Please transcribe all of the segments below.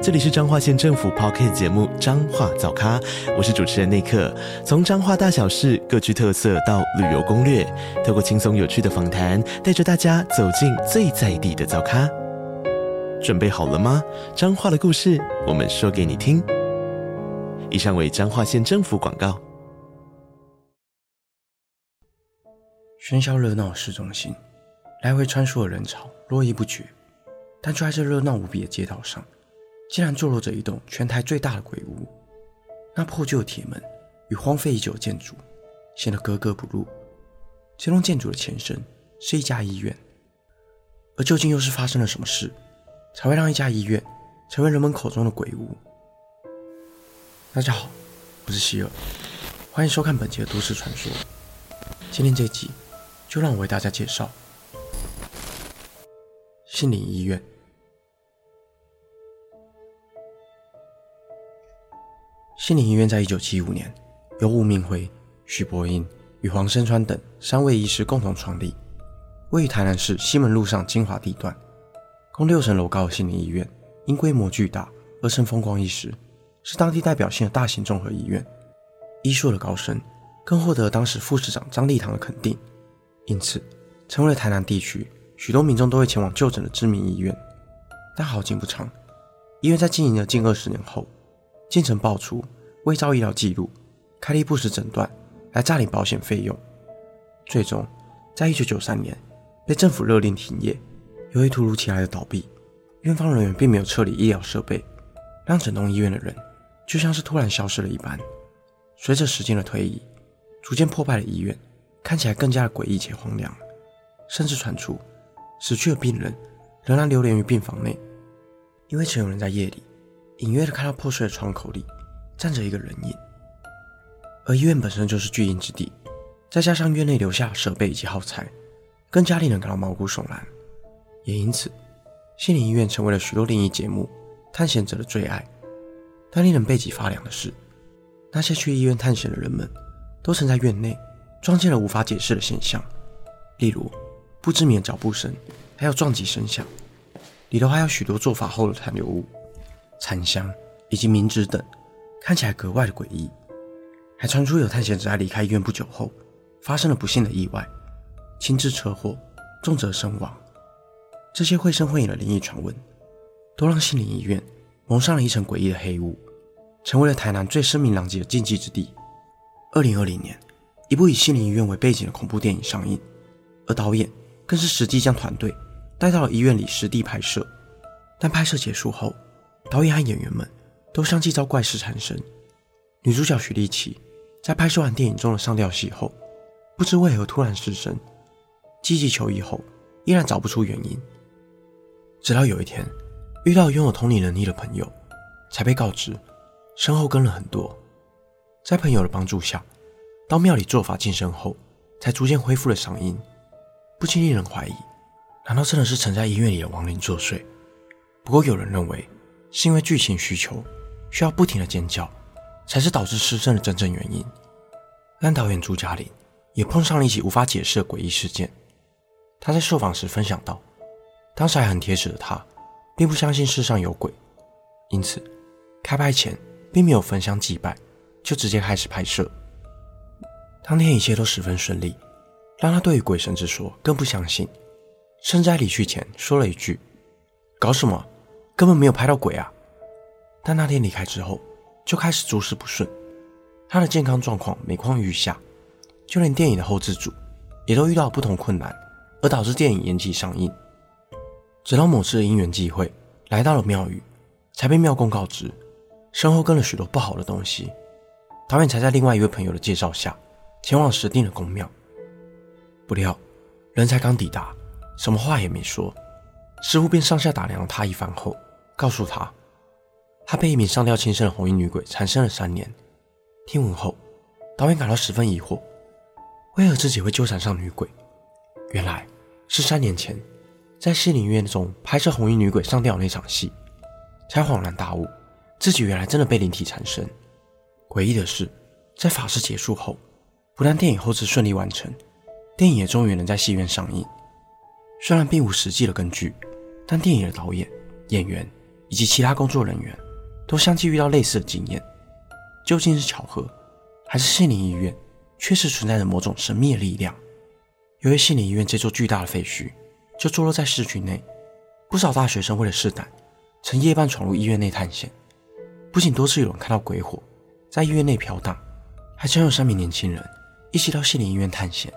这里是彰化县政府 p o c k t 节目《彰化早咖》，我是主持人内克。从彰化大小事各具特色到旅游攻略，透过轻松有趣的访谈，带着大家走进最在地的早咖。准备好了吗？彰化的故事，我们说给你听。以上为彰化县政府广告。喧嚣热闹市中心，来回穿梭的人潮络绎不绝，但却在这热闹无比的街道上。竟然坐落着一栋全台最大的鬼屋，那破旧的铁门与荒废已久的建筑显得格格不入。这栋建筑的前身是一家医院，而究竟又是发生了什么事，才会让一家医院成为人们口中的鬼屋？大家好，我是希尔，欢迎收看本期的都市传说。今天这集就让我为大家介绍心灵医院。心理医院在一九七五年由吴明辉、许伯英与黄生川等三位医师共同创立，位于台南市西门路上精华地段，共六层楼高的心理医院，因规模巨大而成风光一时，是当地代表性的大型综合医院。医术的高深更获得当时副市长张立堂的肯定，因此成为了台南地区许多民众都会前往就诊的知名医院。但好景不长，医院在经营了近二十年后。进城爆出伪造医疗记录、开立不实诊断来诈领保险费用，最终在一九九三年被政府勒令停业。由于突如其来的倒闭，院方人员并没有撤离医疗设备，让整栋医院的人就像是突然消失了一般。随着时间的推移，逐渐破败的医院看起来更加的诡异且荒凉，甚至传出死去的病人仍然流连于病房内，因为曾有人在夜里。隐约的看到破碎的窗口里站着一个人影，而医院本身就是巨婴之地，再加上院内留下设备以及耗材，更加令人感到毛骨悚然。也因此，心理医院成为了许多灵异节目探险者的最爱。但令人背脊发凉的是，那些去医院探险的人们，都曾在院内撞见了无法解释的现象，例如不知名的脚步声，还有撞击声响，里头还有许多做法后的残留物。残香以及冥纸等，看起来格外的诡异。还传出有探险者在离开医院不久后，发生了不幸的意外，轻致车祸，重则身亡。这些绘声绘影的灵异传闻，都让心灵医院蒙上了一层诡异的黑雾，成为了台南最声名狼藉的禁忌之地。二零二零年，一部以心灵医院为背景的恐怖电影上映，而导演更是实际将团队带到了医院里实地拍摄。但拍摄结束后，导演和演员们都相继遭怪事缠身。女主角许丽琪在拍摄完电影中的上吊戏后，不知为何突然失声，积极求医后依然找不出原因。直到有一天遇到拥有同理能力的朋友，才被告知身后跟了很多。在朋友的帮助下，到庙里做法净身后，才逐渐恢复了嗓音。不禁令人怀疑，难道真的是曾在医院里的亡灵作祟？不过有人认为。是因为剧情需求，需要不停的尖叫，才是导致失声的真正原因。但导演朱嘉玲也碰上了一起无法解释的诡异事件。他在受访时分享到，当时还很铁齿的他，并不相信世上有鬼，因此开拍前并没有焚香祭拜，就直接开始拍摄。当天一切都十分顺利，让他对于鬼神之说更不相信，甚至在离去前说了一句：“搞什么？”根本没有拍到鬼啊！但那天离开之后，就开始诸事不顺，他的健康状况每况愈下，就连电影的后制组也都遇到不同困难，而导致电影延期上映。直到某次因缘际会，来到了庙宇，才被庙公告知身后跟了许多不好的东西。导演才在另外一位朋友的介绍下，前往实定的公庙。不料人才刚抵达，什么话也没说，师傅便上下打量了他一番后。告诉他，他被一名上吊轻生的红衣女鬼缠身了三年。听闻后，导演感到十分疑惑，为何自己会纠缠上女鬼？原来是三年前在心理医院中拍摄红衣女鬼上吊那场戏，才恍然大悟，自己原来真的被灵体缠身。诡异的是，在法事结束后，不但电影后置顺利完成，电影也终于能在戏院上映。虽然并无实际的根据，但电影的导演、演员以及其他工作人员都相继遇到类似的经验。究竟是巧合，还是心理医院确实存在着某种神秘的力量？由于心理医院这座巨大的废墟就坐落在市区内，不少大学生为了试胆，曾夜半闯入医院内探险。不仅多次有人看到鬼火在医院内飘荡，还曾有三名年轻人一起到心理医院探险，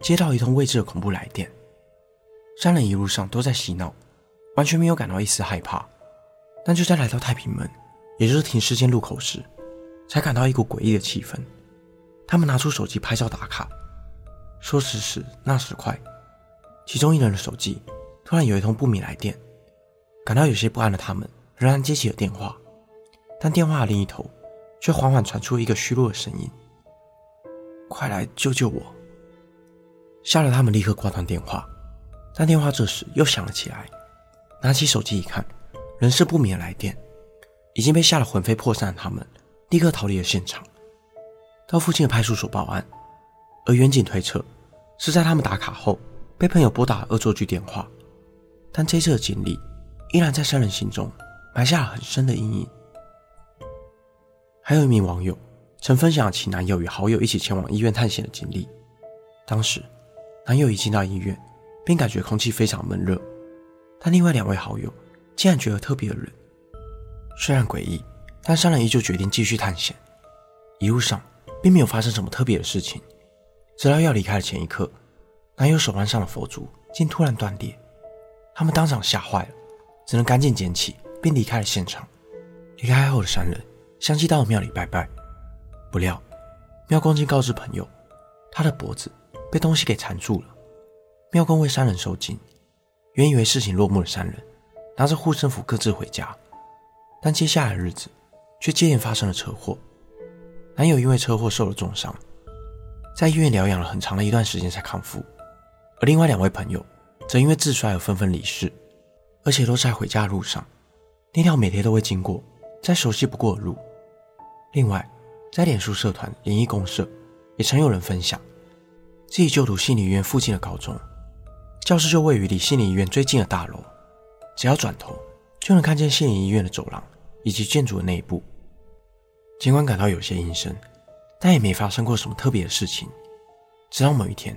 接到一通未知的恐怖来电。三人一路上都在嬉闹，完全没有感到一丝害怕。但就在来到太平门，也就是停尸间入口时，才感到一股诡异的气氛。他们拿出手机拍照打卡，说时迟那时快，其中一人的手机突然有一通不明来电。感到有些不安的他们仍然接起了电话，但电话另一头却缓缓传出一个虚弱的声音：“快来救救我！”吓得他们立刻挂断电话。但电话这时又响了起来，拿起手机一看，仍是不明来电。已经被吓得魂飞魄散的他们，立刻逃离了现场，到附近的派出所报案。而远警推测，是在他们打卡后被朋友拨打恶作剧电话。但这次的经历，依然在三人心中埋下了很深的阴影。还有一名网友曾分享其男友与好友一起前往医院探险的经历。当时，男友一进到医院。并感觉空气非常闷热，但另外两位好友竟然觉得特别的冷。虽然诡异，但三人依旧决定继续探险。一路上并没有发生什么特别的事情，直到要离开的前一刻，男友手腕上的佛珠竟突然断裂，他们当场吓坏了，只能赶紧捡起并离开了现场。离开后的三人相继到了庙里拜拜，不料庙公竟告知朋友，他的脖子被东西给缠住了。庙公为三人收惊，原以为事情落幕的三人拿着护身符各自回家，但接下来的日子却接连发生了车祸。男友因为车祸受了重伤，在医院疗养了很长的一段时间才康复，而另外两位朋友则因为自摔而纷纷离世，而且都在回家的路上，那条每天都会经过、再熟悉不过的路。另外，在脸书社团联谊公社，也曾有人分享自己就读心理医院附近的高中。教室就位于离心理医院最近的大楼，只要转头就能看见心理医院的走廊以及建筑的内部。尽管感到有些阴森，但也没发生过什么特别的事情。直到某一天，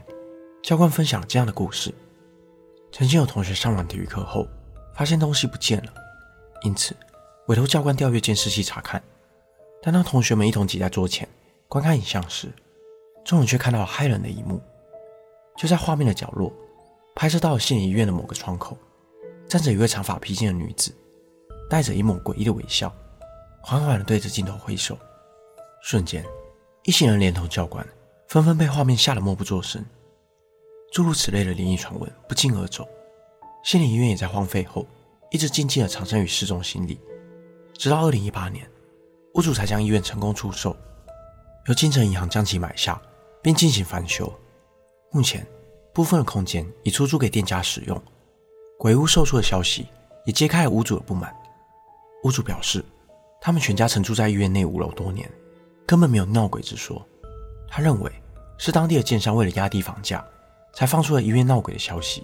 教官分享了这样的故事：曾经有同学上完体育课后，发现东西不见了，因此委托教官调阅监视器查看。但当同学们一同挤在桌前观看影像时，众人却看到了骇人的一幕：就在画面的角落。拍摄到了县医院的某个窗口，站着一位长发披肩的女子，带着一抹诡异的微笑，缓缓地对着镜头挥手。瞬间，一行人连同教官纷纷被画面吓得默不作声。诸如此类的灵异传闻不胫而走，心理医院也在荒废后一直静静地藏身于市中心里。直到2018年，屋主才将医院成功出售，由金城银行将其买下，并进行翻修。目前。部分的空间已出租给店家使用，鬼屋售出的消息也揭开了屋主的不满。屋主表示，他们全家曾住在医院内五楼多年，根本没有闹鬼之说。他认为是当地的建商为了压低房价，才放出了医院闹鬼的消息。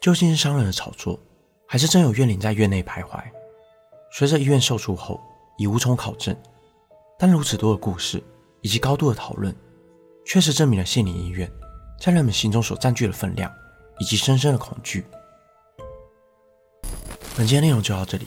究竟是商人的炒作，还是真有怨灵在院内徘徊？随着医院售出后，已无从考证。但如此多的故事以及高度的讨论，确实证明了县里医院。在人们心中所占据的分量，以及深深的恐惧。本期的内容就到这里，